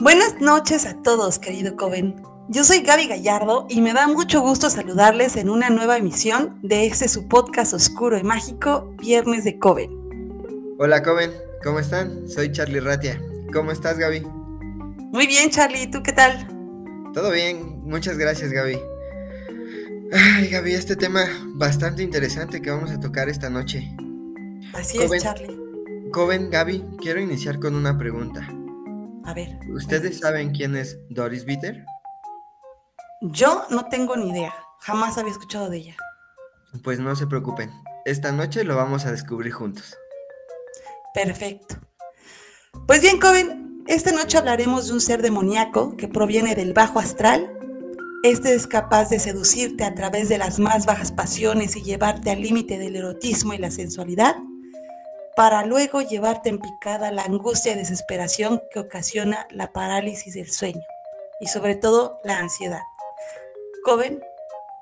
Buenas noches a todos, querido Coven. Yo soy Gaby Gallardo y me da mucho gusto saludarles en una nueva emisión de este su podcast oscuro y mágico, Viernes de Coven. Hola Coven, ¿cómo están? Soy Charlie Ratia. ¿Cómo estás, Gaby? Muy bien, Charlie, ¿tú qué tal? Todo bien, muchas gracias, Gaby. Ay, Gaby, este tema bastante interesante que vamos a tocar esta noche. Así es, Charlie. Coven, Gaby, quiero iniciar con una pregunta. A ver. ¿Ustedes saben quién es Doris Bitter? Yo no tengo ni idea. Jamás había escuchado de ella. Pues no se preocupen. Esta noche lo vamos a descubrir juntos. Perfecto. Pues bien, Coven, esta noche hablaremos de un ser demoníaco que proviene del bajo astral. Este es capaz de seducirte a través de las más bajas pasiones y llevarte al límite del erotismo y la sensualidad para luego llevarte en picada la angustia y desesperación que ocasiona la parálisis del sueño y sobre todo la ansiedad. Joven,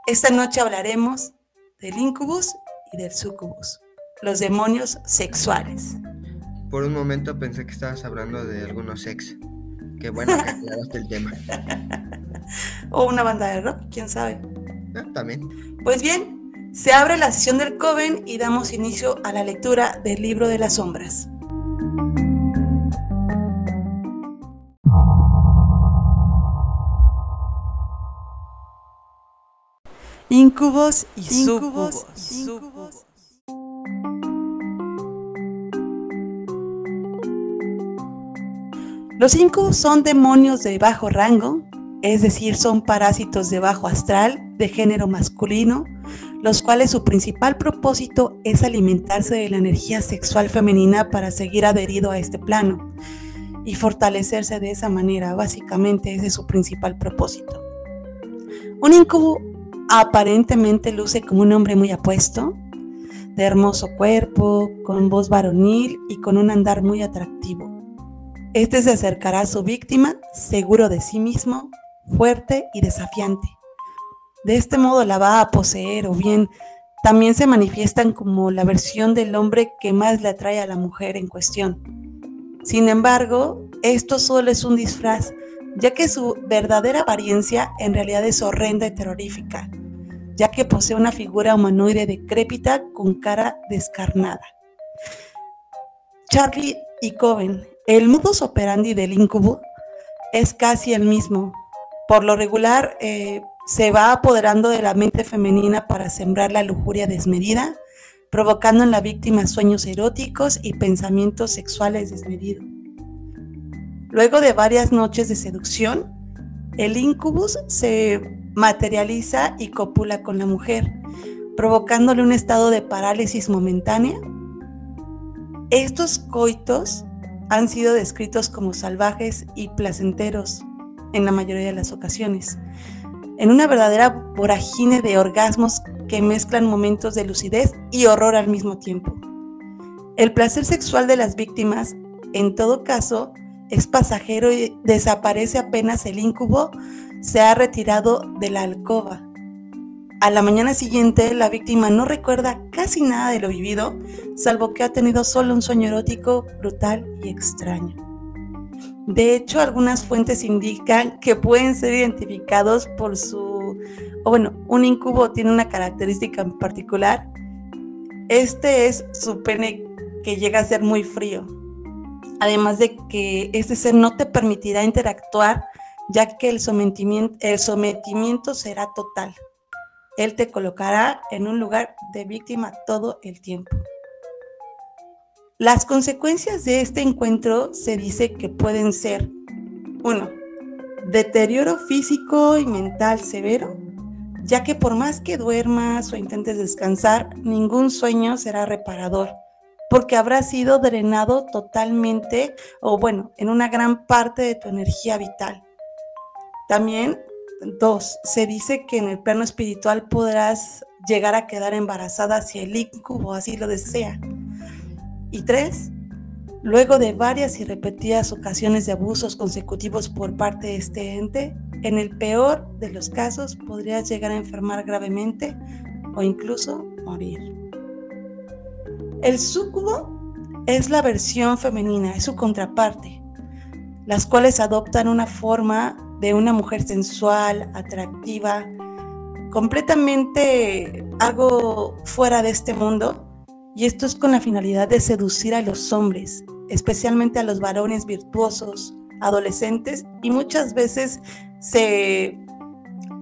esta noche hablaremos del incubus y del sucubus, los demonios sexuales. Por un momento pensé que estabas hablando de algunos sex. Qué bueno que aclaraste el tema. o una banda de rock, quién sabe. Ah, también. Pues bien, se abre la sesión del Coven y damos inicio a la lectura del libro de las sombras. Incubos y sucubos. Los incubos son demonios de bajo rango, es decir, son parásitos de bajo astral, de género masculino, los cuales su principal propósito es alimentarse de la energía sexual femenina para seguir adherido a este plano y fortalecerse de esa manera. Básicamente ese es su principal propósito. Un incubo aparentemente luce como un hombre muy apuesto, de hermoso cuerpo, con voz varonil y con un andar muy atractivo. Este se acercará a su víctima seguro de sí mismo, fuerte y desafiante de este modo la va a poseer o bien también se manifiestan como la versión del hombre que más le atrae a la mujer en cuestión. Sin embargo, esto solo es un disfraz, ya que su verdadera apariencia en realidad es horrenda y terrorífica, ya que posee una figura humanoide decrépita con cara descarnada. Charlie y Coven, el modus operandi del incubo es casi el mismo. Por lo regular, eh, se va apoderando de la mente femenina para sembrar la lujuria desmedida, provocando en la víctima sueños eróticos y pensamientos sexuales desmedidos. Luego de varias noches de seducción, el incubus se materializa y copula con la mujer, provocándole un estado de parálisis momentánea. Estos coitos han sido descritos como salvajes y placenteros en la mayoría de las ocasiones, en una verdadera vorágine de orgasmos que mezclan momentos de lucidez y horror al mismo tiempo. El placer sexual de las víctimas, en todo caso, es pasajero y desaparece apenas el incubo se ha retirado de la alcoba. A la mañana siguiente, la víctima no recuerda casi nada de lo vivido, salvo que ha tenido solo un sueño erótico brutal y extraño. De hecho, algunas fuentes indican que pueden ser identificados por su, o bueno, un incubo tiene una característica en particular. Este es su pene que llega a ser muy frío. Además de que este ser no te permitirá interactuar ya que el sometimiento, el sometimiento será total. Él te colocará en un lugar de víctima todo el tiempo. Las consecuencias de este encuentro se dice que pueden ser, uno, deterioro físico y mental severo, ya que por más que duermas o intentes descansar, ningún sueño será reparador, porque habrá sido drenado totalmente o bueno, en una gran parte de tu energía vital. También, dos, se dice que en el plano espiritual podrás llegar a quedar embarazada si el incubo así lo desea. Y tres, luego de varias y repetidas ocasiones de abusos consecutivos por parte de este ente, en el peor de los casos podrías llegar a enfermar gravemente o incluso morir. El súcubo es la versión femenina, es su contraparte. las cuales adoptan una forma de una mujer sensual, atractiva, completamente algo fuera de este mundo, y esto es con la finalidad de seducir a los hombres, especialmente a los varones virtuosos, adolescentes, y muchas veces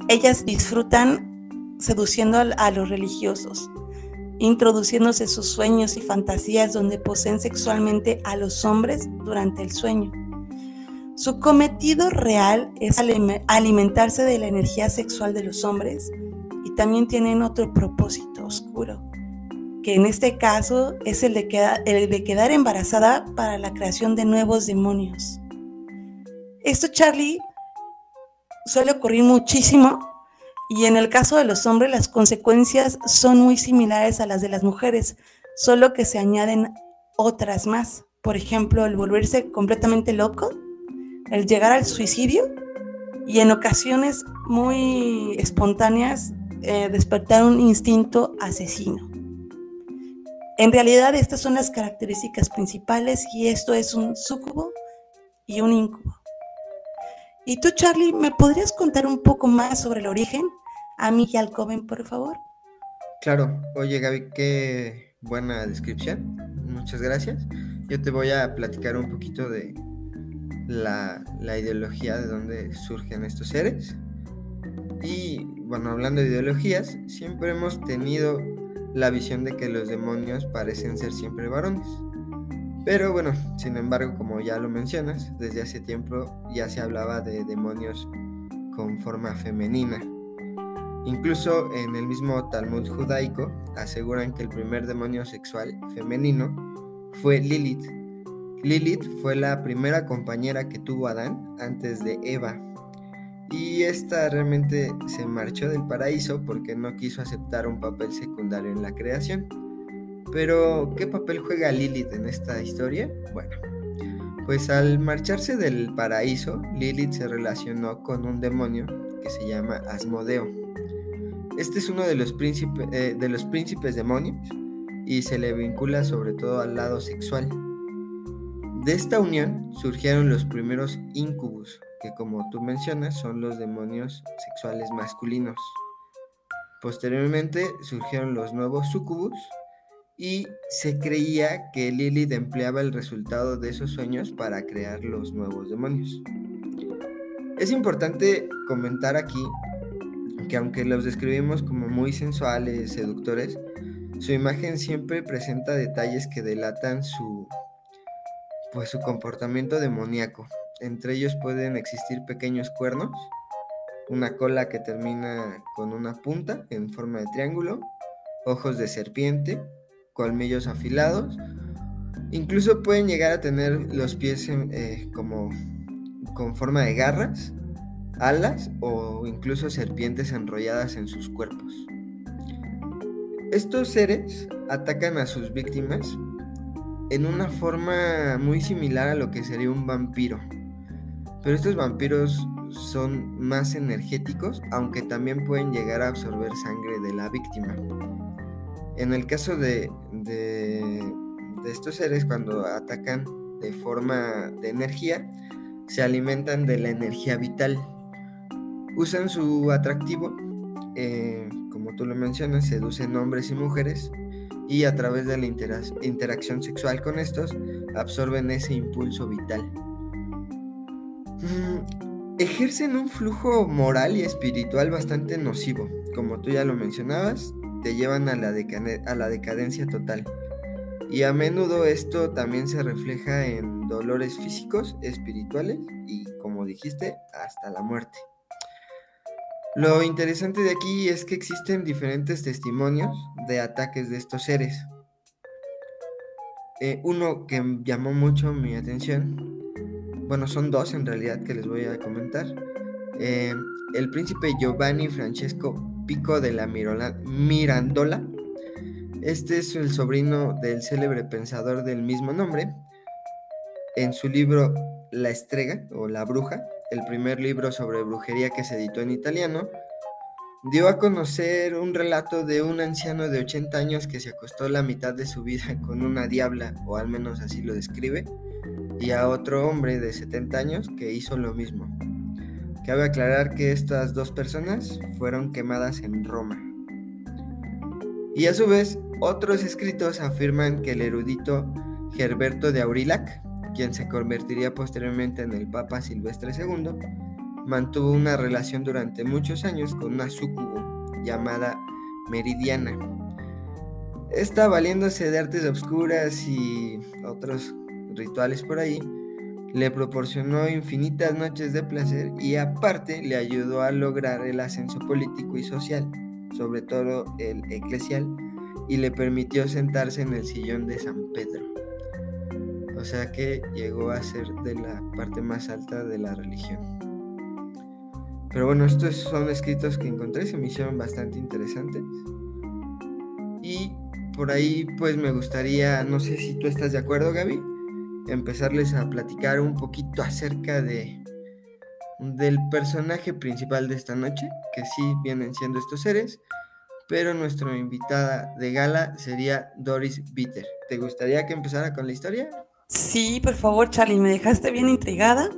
ellas disfrutan seduciendo a los religiosos introduciéndose sus sueños y fantasías donde poseen sexualmente a los hombres durante el sueño. Su cometido real es alimentarse de la energía sexual de los hombres y también tienen otro propósito oscuro, que en este caso es el de, el de quedar embarazada para la creación de nuevos demonios. Esto, Charlie, suele ocurrir muchísimo y en el caso de los hombres, las consecuencias son muy similares a las de las mujeres, solo que se añaden otras más. Por ejemplo, el volverse completamente loco, el llegar al suicidio y en ocasiones muy espontáneas eh, despertar un instinto asesino. En realidad estas son las características principales y esto es un súcubo y un incubo. Y tú, Charlie, ¿me podrías contar un poco más sobre el origen? A mí y al joven, por favor. Claro. Oye, Gaby, qué buena descripción. Muchas gracias. Yo te voy a platicar un poquito de la, la ideología de dónde surgen estos seres. Y bueno, hablando de ideologías, siempre hemos tenido la visión de que los demonios parecen ser siempre varones. Pero bueno, sin embargo, como ya lo mencionas, desde hace tiempo ya se hablaba de demonios con forma femenina. Incluso en el mismo Talmud judaico aseguran que el primer demonio sexual femenino fue Lilith. Lilith fue la primera compañera que tuvo Adán antes de Eva. Y esta realmente se marchó del paraíso porque no quiso aceptar un papel secundario en la creación. Pero, ¿qué papel juega Lilith en esta historia? Bueno, pues al marcharse del paraíso, Lilith se relacionó con un demonio que se llama Asmodeo. Este es uno de los, eh, de los príncipes demonios y se le vincula sobre todo al lado sexual. De esta unión surgieron los primeros incubus, que como tú mencionas son los demonios sexuales masculinos. Posteriormente surgieron los nuevos sucubus, y se creía que Lilith empleaba el resultado de esos sueños para crear los nuevos demonios. Es importante comentar aquí que aunque los describimos como muy sensuales, seductores, su imagen siempre presenta detalles que delatan su pues su comportamiento demoníaco. Entre ellos pueden existir pequeños cuernos, una cola que termina con una punta en forma de triángulo, ojos de serpiente, colmillos afilados. Incluso pueden llegar a tener los pies eh, como con forma de garras, alas o incluso serpientes enrolladas en sus cuerpos. Estos seres atacan a sus víctimas en una forma muy similar a lo que sería un vampiro. Pero estos vampiros son más energéticos, aunque también pueden llegar a absorber sangre de la víctima. En el caso de, estos seres, cuando atacan de forma de energía, se alimentan de la energía vital. Usan su atractivo, eh, como tú lo mencionas, seducen hombres y mujeres y a través de la interacción sexual con estos absorben ese impulso vital. Mm, ejercen un flujo moral y espiritual bastante nocivo, como tú ya lo mencionabas, te llevan a la, decadencia total. Y a menudo esto también se refleja en dolores físicos, espirituales y, como dijiste, hasta la muerte. Lo interesante de aquí es que existen diferentes testimonios de ataques de estos seres. Eh, uno que llamó mucho mi atención, bueno, son dos en realidad que les voy a comentar. Eh, el príncipe Giovanni Francesco Pico de la Mirandola. Este es el sobrino del célebre pensador del mismo nombre. En su libro La Estrega o La Bruja, el primer libro sobre brujería que se editó en italiano, dio a conocer un relato de un anciano de 80 años que se acostó la mitad de su vida con una diabla, o al menos así lo describe, y a otro hombre de 70 años que hizo lo mismo. Cabe aclarar que estas dos personas fueron quemadas en Roma. Y a su vez, otros escritos afirman que el erudito Gerberto de Aurillac, quien se convertiría posteriormente en el Papa Silvestre II, mantuvo una relación durante muchos años con una súcubo llamada Meridiana. Esta, valiéndose de artes obscuras y otros rituales por ahí, le proporcionó infinitas noches de placer y aparte le ayudó a lograr el ascenso político y social, sobre todo el eclesial, y le permitió sentarse en el sillón de San Pedro. O sea que llegó a ser de la parte más alta de la religión. Pero bueno, estos son escritos que encontré, se me hicieron bastante interesantes. Y por ahí pues me gustaría, no sé si tú estás de acuerdo Gaby, empezarles a platicar un poquito acerca de del personaje principal de esta noche, que sí vienen siendo estos seres, pero nuestra invitada de gala sería Doris Bitter. ¿Te gustaría que empezara con la historia? Sí, por favor, Charlie, me dejaste bien intrigada.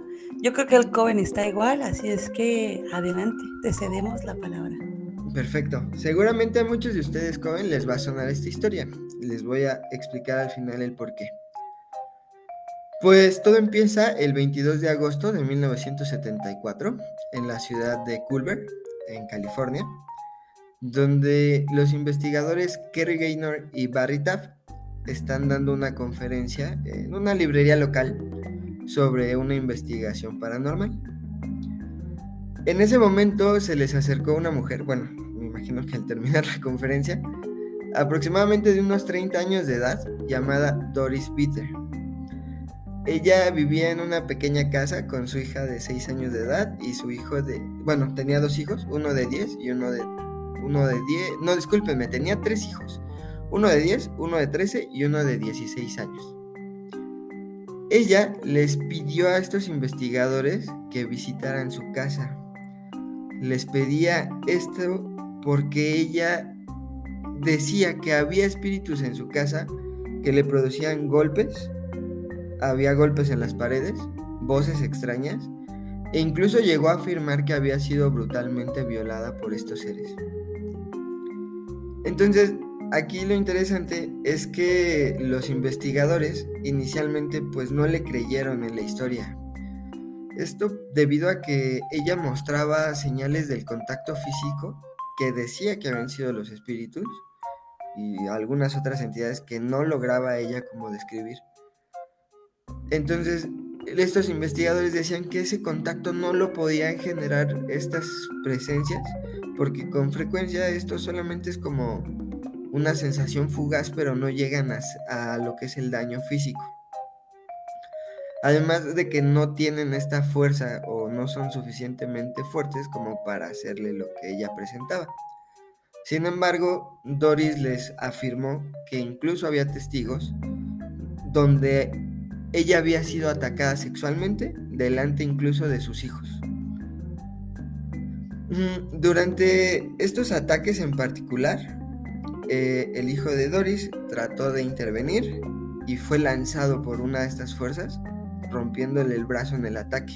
Yo creo que el Coven está igual, así es que adelante, te cedemos la palabra. Perfecto. Seguramente a muchos de ustedes, Coven, les va a sonar esta historia. Les voy a explicar al final el por qué. Pues todo empieza el 22 de agosto de 1974 en la ciudad de Culver, en California, donde los investigadores Kerry Gaynor y Barry Taft están dando una conferencia en una librería local sobre una investigación paranormal. En ese momento se les acercó una mujer, bueno, me imagino que al terminar la conferencia, aproximadamente de unos 30 años de edad, llamada Doris Peter ella vivía en una pequeña casa con su hija de 6 años de edad y su hijo de, bueno, tenía dos hijos, uno de 10 y uno de, uno de 10, no, discúlpenme, tenía tres hijos, uno de 10, uno de 13 y uno de 16 años. Ella les pidió a estos investigadores que visitaran su casa. Les pedía esto porque ella decía que había espíritus en su casa que le producían golpes había golpes en las paredes, voces extrañas, e incluso llegó a afirmar que había sido brutalmente violada por estos seres. Entonces, aquí lo interesante es que los investigadores inicialmente pues no le creyeron en la historia. Esto debido a que ella mostraba señales del contacto físico que decía que habían sido los espíritus y algunas otras entidades que no lograba ella como describir. Entonces, estos investigadores decían que ese contacto no lo podían generar estas presencias, porque con frecuencia esto solamente es como una sensación fugaz, pero no llegan a, lo que es el daño físico. Además de que no tienen esta fuerza o no son suficientemente fuertes como para hacerle lo que ella presentaba. Sin embargo, Doris les afirmó que incluso había testigos donde ella había sido atacada sexualmente delante incluso de sus hijos. Mm, durante estos ataques en particular, eh, el hijo de Doris trató de intervenir y fue lanzado por una de estas fuerzas, rompiéndole el brazo en el ataque.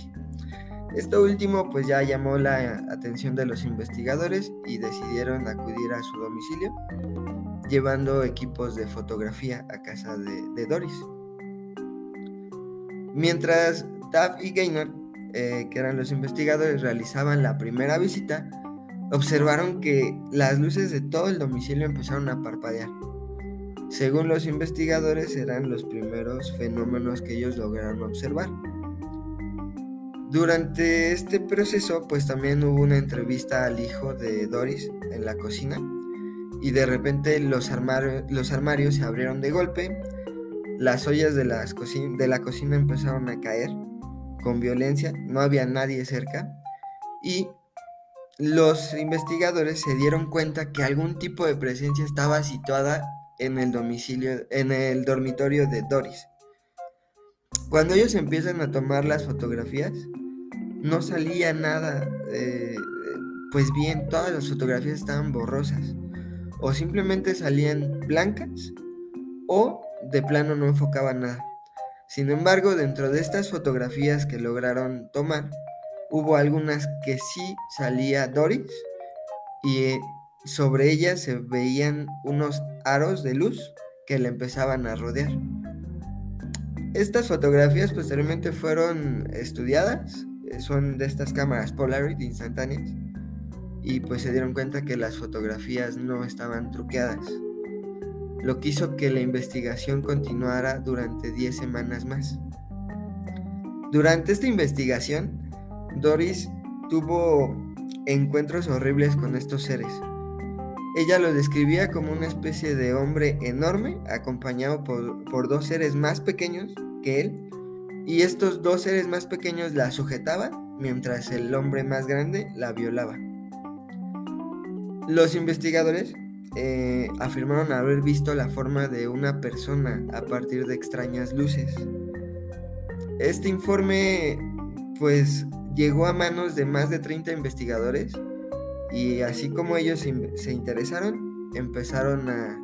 Esto último pues ya llamó la atención de los investigadores y decidieron acudir a su domicilio, llevando equipos de fotografía a casa de Doris. Mientras Taft y Gaynor, eh, que eran los investigadores, realizaban la primera visita, observaron que las luces de todo el domicilio empezaron a parpadear. Según los investigadores, eran los primeros fenómenos que ellos lograron observar. Durante este proceso, pues también hubo una entrevista al hijo de Doris en la cocina y de repente los, los armarios se abrieron de golpe las ollas de, de la cocina empezaron a caer con violencia, no había nadie cerca y los investigadores se dieron cuenta que algún tipo de presencia estaba situada en el domicilio, en el dormitorio de Doris. Cuando ellos empiezan a tomar las fotografías, no salía nada, eh, pues bien, todas las fotografías estaban borrosas, o simplemente salían blancas, o de plano no enfocaba nada. Sin embargo, dentro de estas fotografías que lograron tomar, hubo algunas que sí salía Doris y eh, sobre ellas se veían unos aros de luz que le empezaban a rodear. Estas fotografías posteriormente fueron estudiadas, eh, son de estas cámaras Polaroid instantáneas, y pues se dieron cuenta que las fotografías no estaban truqueadas, lo que hizo que la investigación continuara durante 10 semanas más. Durante esta investigación, Doris tuvo encuentros horribles con estos seres. Ella lo describía como una especie de hombre enorme acompañado por, dos seres más pequeños que él y estos dos seres más pequeños la sujetaban mientras el hombre más grande la violaba. Los investigadores eh, afirmaron haber visto la forma de una persona a partir de extrañas luces. Este informe pues llegó a manos de más de 30 investigadores y así como ellos se interesaron, empezaron a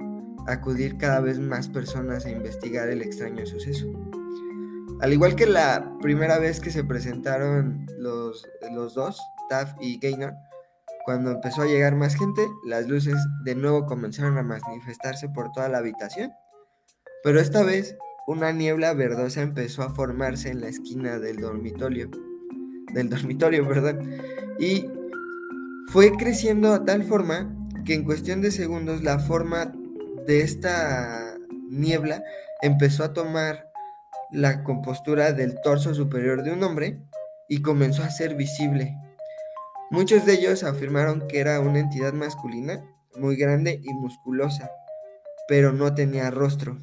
acudir cada vez más personas a investigar el extraño suceso. Al igual que la primera vez que se presentaron los, los dos, Taff y Gaynor, cuando empezó a llegar más gente, las luces de nuevo comenzaron a manifestarse por toda la habitación. Pero esta vez, una niebla verdosa empezó a formarse en la esquina del dormitorio. Del dormitorio, perdón. Y fue creciendo a tal forma que en cuestión de segundos la forma de esta niebla empezó a tomar la compostura del torso superior de un hombre y comenzó a ser visible Muchos de ellos afirmaron que era una entidad masculina muy grande y musculosa, pero no tenía rostro.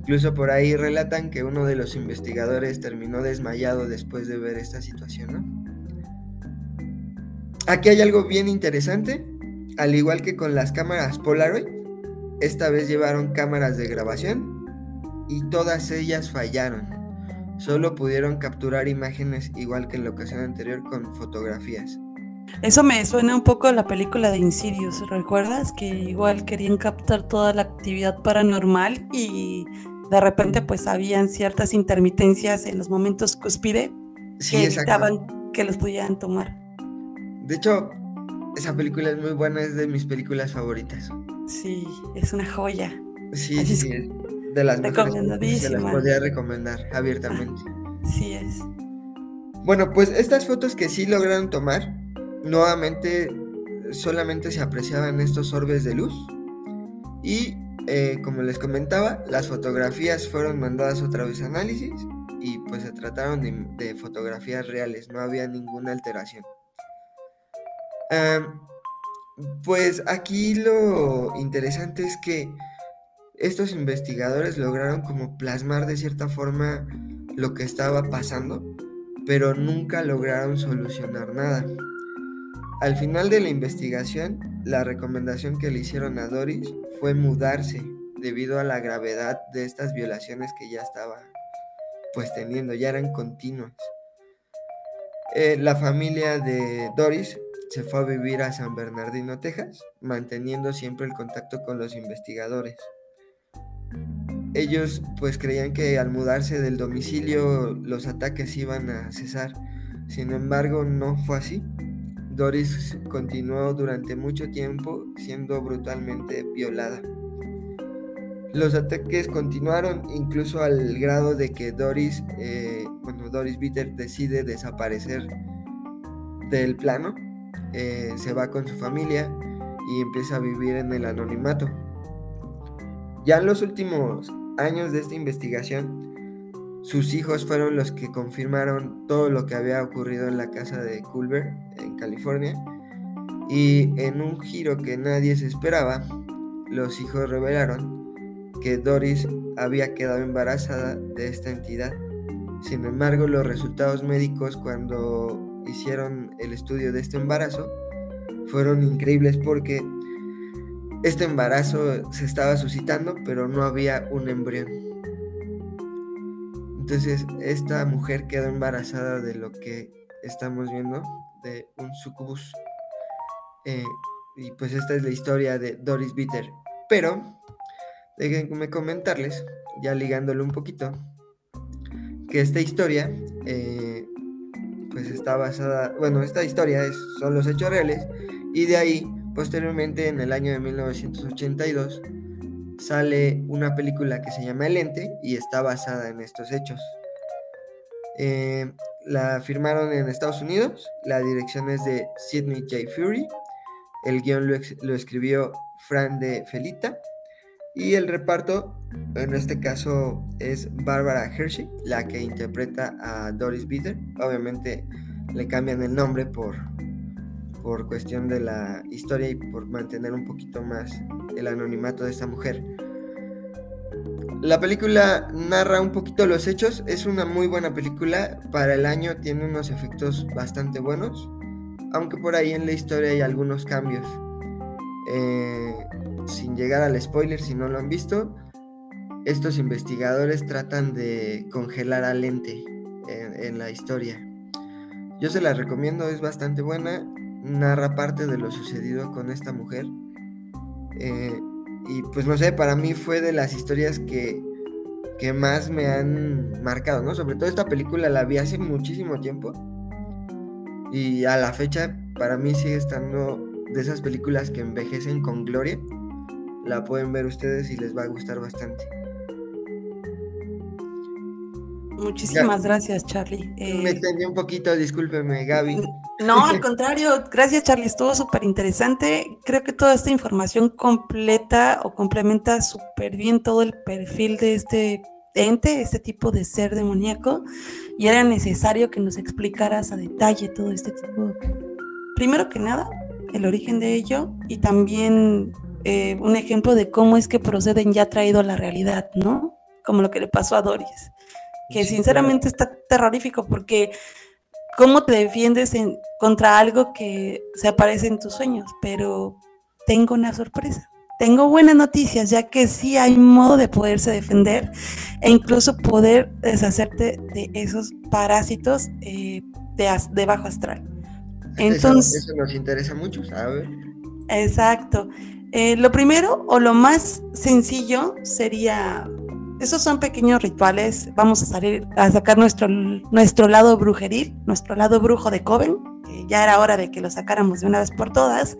Incluso por ahí relatan que uno de los investigadores terminó desmayado después de ver esta situación. Aquí hay algo bien interesante, al igual que con las cámaras Polaroid, esta vez llevaron cámaras de grabación y todas ellas fallaron. Solo pudieron capturar imágenes igual que en la ocasión anterior con fotografías. Eso me suena un poco a la película de Insidious, ¿recuerdas? Que igual querían captar toda la actividad paranormal y de repente pues habían ciertas intermitencias en los momentos cúspide que evitaban que los pudieran tomar. De hecho, esa película es muy buena, es de mis películas favoritas. Sí, es una joya. Sí, sí, sí de las mejores se las podría recomendar abiertamente. Sí es. Bueno, pues estas fotos que sí lograron tomar, nuevamente solamente se apreciaban estos orbes de luz y eh, como les comentaba, las fotografías fueron mandadas otra vez a análisis y pues se trataron de, fotografías reales, no había ninguna alteración. pues aquí lo interesante es que estos investigadores lograron como plasmar de cierta forma lo que estaba pasando, pero nunca lograron solucionar nada. Al final de la investigación, la recomendación que le hicieron a Doris fue mudarse debido a la gravedad de estas violaciones que ya estaba pues teniendo, ya eran continuas. Eh, la familia de Doris se fue a vivir a San Bernardino, Texas, manteniendo siempre el contacto con los investigadores. Ellos pues creían que al mudarse del domicilio los ataques iban a cesar. Sin embargo, no fue así. Doris continuó durante mucho tiempo siendo brutalmente violada. Los ataques continuaron incluso al grado de que Doris, eh, bueno, Doris Bitter decide desaparecer del plano, eh, se va con su familia y empieza a vivir en el anonimato. Ya en los últimos años de esta investigación, sus hijos fueron los que confirmaron todo lo que había ocurrido en la casa de Culver, en California, y en un giro que nadie se esperaba, los hijos revelaron que Doris había quedado embarazada de esta entidad. Sin embargo, los resultados médicos cuando hicieron el estudio de este embarazo fueron increíbles porque este embarazo se estaba suscitando, pero no había un embrión. Entonces, esta mujer quedó embarazada de lo que estamos viendo, de un sucubus. Eh, y pues esta es la historia de Doris Bitter. Pero déjenme comentarles, ya ligándolo un poquito, que esta historia, eh, pues está basada, bueno, esta historia es, son los hechos reales, y de ahí, posteriormente, en el año de 1982, sale una película que se llama El Ente y está basada en estos hechos. Eh, la firmaron en Estados Unidos, la dirección es de Sidney J. Fury, el guion lo, escribió Fran de Felita y el reparto, en este caso, es Barbara Hershey, la que interpreta a Doris Bitter. Obviamente le cambian el nombre por, por cuestión de la historia y por mantener un poquito más el anonimato de esta mujer. La película narra un poquito los hechos, es una muy buena película, para el año tiene unos efectos bastante buenos, aunque por ahí en la historia hay algunos cambios. Eh, sin llegar al spoiler, si no lo han visto, estos investigadores tratan de congelar a Lente en, la historia. Yo se la recomiendo, es bastante buena, narra parte de lo sucedido con esta mujer. Eh, y pues no sé, para mí fue de las historias que, que más me han marcado, ¿no? Sobre todo esta película la vi hace muchísimo tiempo. Y a la fecha para mí sigue estando de esas películas que envejecen con gloria. La pueden ver ustedes y les va a gustar bastante. Muchísimas gracias, Charlie. me extendí un poquito, discúlpeme, Gaby. No, al contrario, gracias, Charlie. Estuvo súper interesante. Creo que toda esta información completa o complementa súper bien todo el perfil de este ente, este tipo de ser demoníaco. Y era necesario que nos explicaras a detalle todo este tipo. Primero que nada, el origen de ello y también eh, un ejemplo de cómo es que proceden ya traído a la realidad, ¿no? Como lo que le pasó a Doris que sinceramente está terrorífico porque cómo te defiendes en, contra algo que se aparece en tus sueños, pero tengo una sorpresa. Tengo buenas noticias, ya que sí hay modo de poderse defender e incluso poder deshacerte de esos parásitos eh, de, bajo astral. Entonces, eso, nos interesa mucho, ¿sabes? Exacto. Eh, lo primero o lo más sencillo sería esos son pequeños rituales. Vamos a salir a sacar nuestro, nuestro lado brujeril, nuestro lado brujo de Coven, ya era hora de que lo sacáramos de una vez por todas.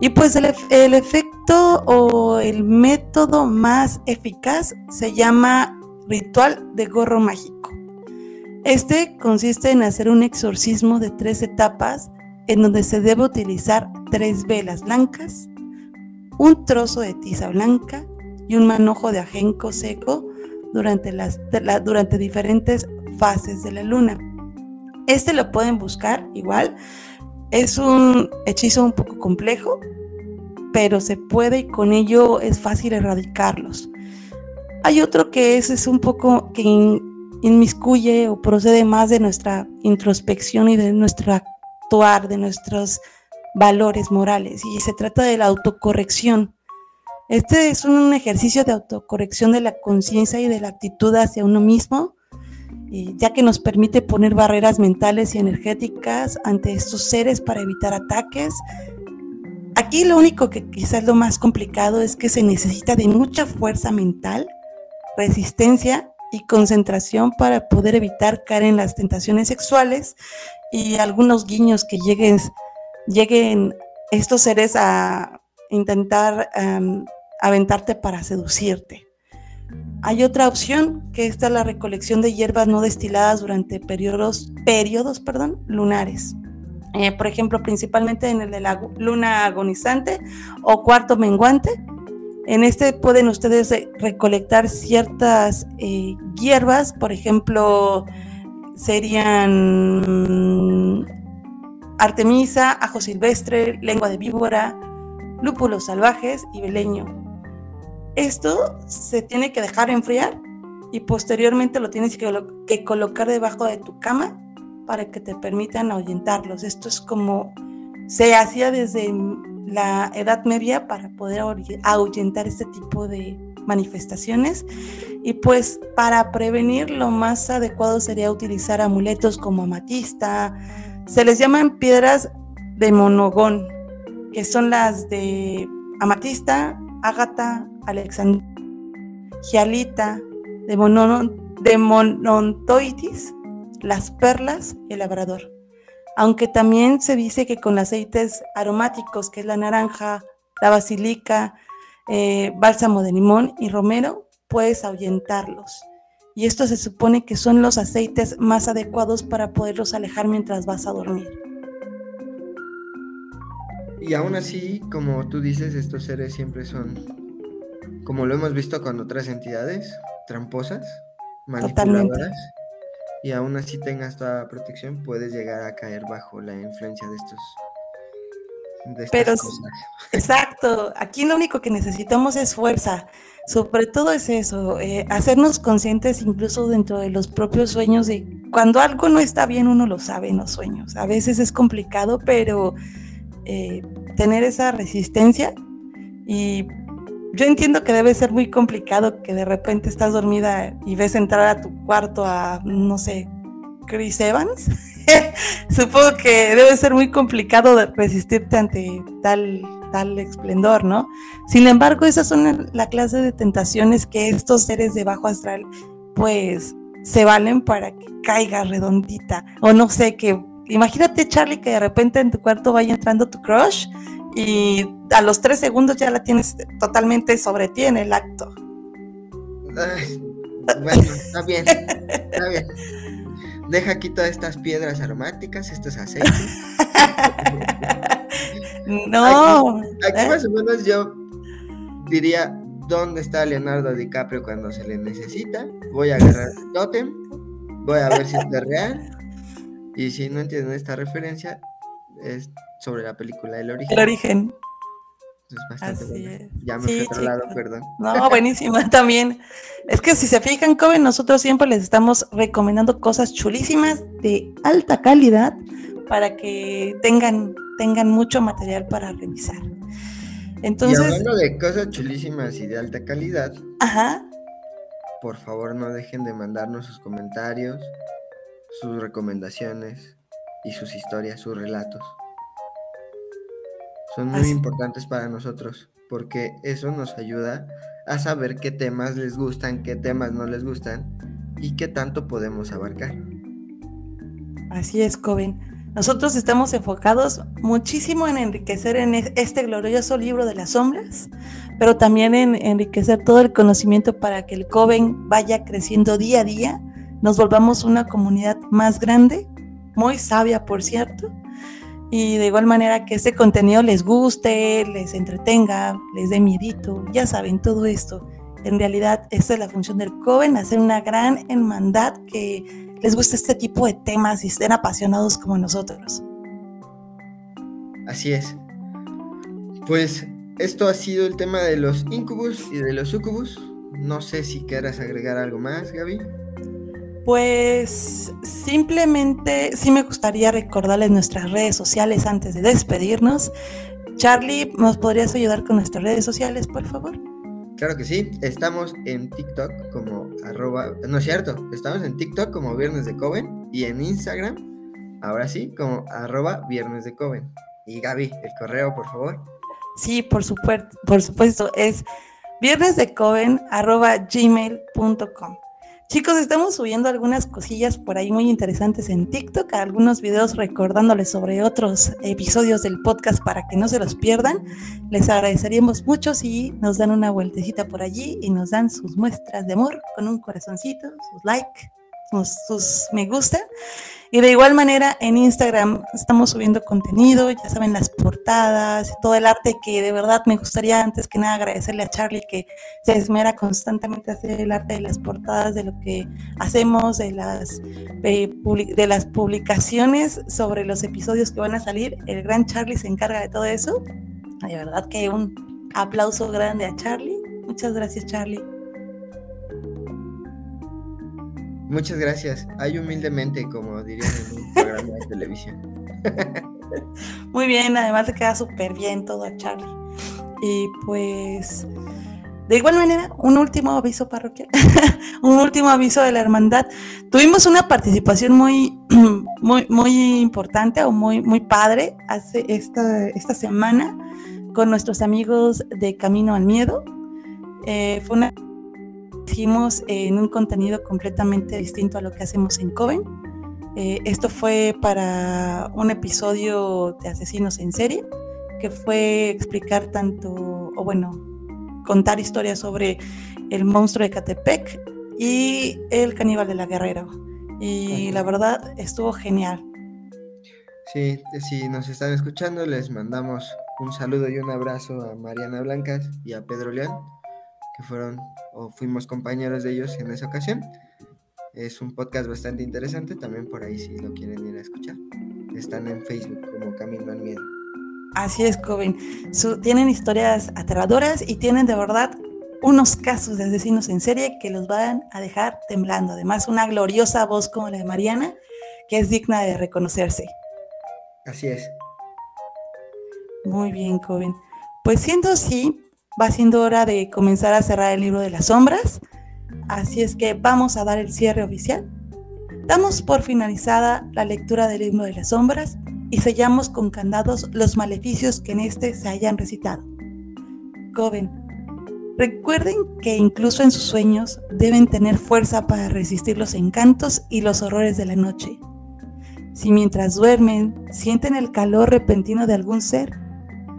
Y pues el, el efecto o el método más eficaz se llama ritual de gorro mágico. Este consiste en hacer un exorcismo de tres etapas en donde se debe utilizar tres velas blancas, un trozo de tiza blanca y un manojo de ajenco seco durante, las, durante diferentes fases de la luna. Este lo pueden buscar igual. Es un hechizo un poco complejo, pero se puede y con ello es fácil erradicarlos. Hay otro que es, es un poco que inmiscuye o procede más de nuestra introspección y de nuestro actuar, de nuestros valores morales, y se trata de la autocorrección. Este es un ejercicio de autocorrección de la conciencia y de la actitud hacia uno mismo, ya que nos permite poner barreras mentales y energéticas ante estos seres para evitar ataques. Aquí lo único que quizás lo más complicado es que se necesita de mucha fuerza mental, resistencia y concentración para poder evitar caer en las tentaciones sexuales y algunos guiños que lleguen, lleguen estos seres a intentar em, aventarte para seducirte. Hay otra opción, que esta es la recolección de hierbas no destiladas durante periodos, periodos perdón, lunares. Eh, por ejemplo, principalmente en el de la luna agonizante o cuarto menguante. En este pueden ustedes recolectar ciertas eh, hierbas, por ejemplo, serían artemisa, ajo silvestre, lengua de víbora, lúpulos salvajes y beleño. Esto se tiene que dejar enfriar y posteriormente lo tienes que, colocar debajo de tu cama para que te permitan ahuyentarlos. Esto es como se hacía desde la Edad Media para poder ahuyentar este tipo de manifestaciones y pues para prevenir lo más adecuado sería utilizar amuletos como amatista, se les llaman piedras de monogón, que son las de amatista, ágata, Alexandria gialita, de, monon, de monontoitis, las perlas y el labrador. Aunque también se dice que con aceites aromáticos, que es la naranja, la basilica, eh, bálsamo de limón y romero, puedes ahuyentarlos. Y esto se supone que son los aceites más adecuados para poderlos alejar mientras vas a dormir. Y aún así, como tú dices, estos seres siempre son, como lo hemos visto con otras entidades, tramposas, manipuladoras. Y aún así tengas toda protección, puedes llegar a caer bajo la influencia de estos pero, Exacto, aquí lo único que necesitamos es fuerza. Sobre todo es eso, eh, hacernos conscientes incluso dentro de los propios sueños de cuando algo no está bien uno lo sabe en los sueños. A veces es complicado, pero eh, tener esa resistencia y yo entiendo que debe ser muy complicado que de repente estás dormida y ves entrar a tu cuarto a, no sé, Chris Evans. Supongo que debe ser muy complicado resistirte ante tal, tal esplendor, ¿no? Sin embargo, esas son la clase de tentaciones que estos seres de bajo astral, pues, se valen para que caiga redondita. O no sé, que imagínate, Charlie, que de repente en tu cuarto vaya entrando tu crush y a los tres segundos ya la tienes totalmente sobre ti en el acto. bueno, está bien, está bien. Deja aquí todas estas piedras aromáticas, estos aceites. no. Aquí, ¿eh? más o menos yo diría, ¿dónde está Leonardo DiCaprio cuando se le necesita? Voy a agarrar el totem, voy a ver si es real. Y si no entienden esta referencia, es sobre la película El Origen. El Origen. Ya me fui a otro lado, perdón. No, buenísima también. Es que si se fijan, Coven, nosotros siempre les estamos recomendando cosas chulísimas de alta calidad para que tengan, tengan mucho material para revisar. Entonces, y hablando de cosas chulísimas y de alta calidad, ajá. por favor no dejen de mandarnos sus comentarios, sus recomendaciones y sus historias, sus relatos son muy importantes para nosotros porque eso nos ayuda a saber qué temas les gustan, qué temas no les gustan y qué tanto podemos abarcar. Así es, Coven. Nosotros estamos enfocados muchísimo en enriquecer en este glorioso libro de las sombras, pero también en enriquecer todo el conocimiento para que el Coven vaya creciendo día a día, nos volvamos una comunidad más grande, muy sabia, por cierto, y de igual manera que este contenido les guste, les entretenga, les dé miedito, ya saben, todo esto. En realidad, esta es la función del Coven, hacer una gran hermandad que les guste este tipo de temas y estén apasionados como nosotros. Así es. Pues esto ha sido el tema de los incubus y de los sucubus. No sé si quieras agregar algo más, Gaby. Pues simplemente sí me gustaría recordarles nuestras redes sociales antes de despedirnos. Charlie, ¿nos podrías ayudar con nuestras redes sociales, por favor? Claro que sí, estamos en TikTok como arroba, no es cierto, estamos en TikTok como Viernes de Coven y en Instagram, ahora sí, como arroba Viernes de Coven. Y Gaby, el correo, por favor. Sí, por supuesto, por supuesto, es viernesdecoven arroba gmail.com. Chicos, estamos subiendo algunas cosillas por ahí muy interesantes en TikTok, algunos videos recordándoles sobre otros episodios del podcast para que no se los pierdan. Les agradeceríamos mucho si nos dan una vueltecita por allí y nos dan sus muestras de amor con un corazoncito, sus like, sus, me gusta. Y de igual manera en Instagram estamos subiendo contenido, ya saben, las portadas, todo el arte que de verdad me gustaría antes que nada agradecerle a Charlie que se esmera constantemente a hacer el arte de las portadas, de lo que hacemos, de las, de las publicaciones sobre los episodios que van a salir. El gran Charlie se encarga de todo eso. De verdad que un aplauso grande a Charlie. Muchas gracias Charlie. Muchas gracias. Hay humildemente, como dirían en un programa de televisión. Muy bien, además te queda súper bien todo a Charlie. Y pues, de igual manera, un último aviso parroquial, un último aviso de la hermandad. Tuvimos una participación muy, muy, muy importante o muy, muy padre hace esta, esta semana con nuestros amigos de Camino al Miedo. Eh, fue una sumergimos en un contenido completamente distinto a lo que hacemos en Coven. Eh, esto fue para un episodio de Asesinos en Serie, que fue explicar tanto, o bueno, contar historias sobre el monstruo de Catepec y el caníbal de la Guerrera. Y la verdad estuvo genial. Sí, si nos están escuchando, les mandamos un saludo y un abrazo a Mariana Blancas y a Pedro León, que fueron o fuimos compañeros de ellos en esa ocasión. Es un podcast bastante interesante, también por ahí si lo quieren ir a escuchar. Están en Facebook como Camino al Miedo. Así es, Coven. tienen historias aterradoras y tienen de verdad unos casos de asesinos en serie que los van a dejar temblando. Además, una gloriosa voz como la de Mariana, que es digna de reconocerse. Así es. Muy bien, Coven. Pues siendo así, va siendo hora de comenzar a cerrar el libro de las sombras. Así es que vamos a dar el cierre oficial. Damos por finalizada la lectura del libro de las sombras y sellamos con candados los maleficios que en este se hayan recitado. Coven, recuerden que incluso en sus sueños deben tener fuerza para resistir los encantos y los horrores de la noche si mientras duermen sienten el calor repentino de algún ser,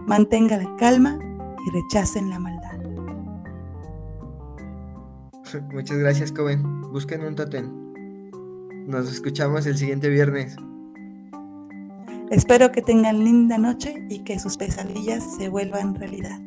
mantengan la calma y rechacen la maldad. Muchas gracias, Coven. Busquen un totem. Nos escuchamos el siguiente viernes. Espero que tengan linda noche y que sus pesadillas se vuelvan realidad.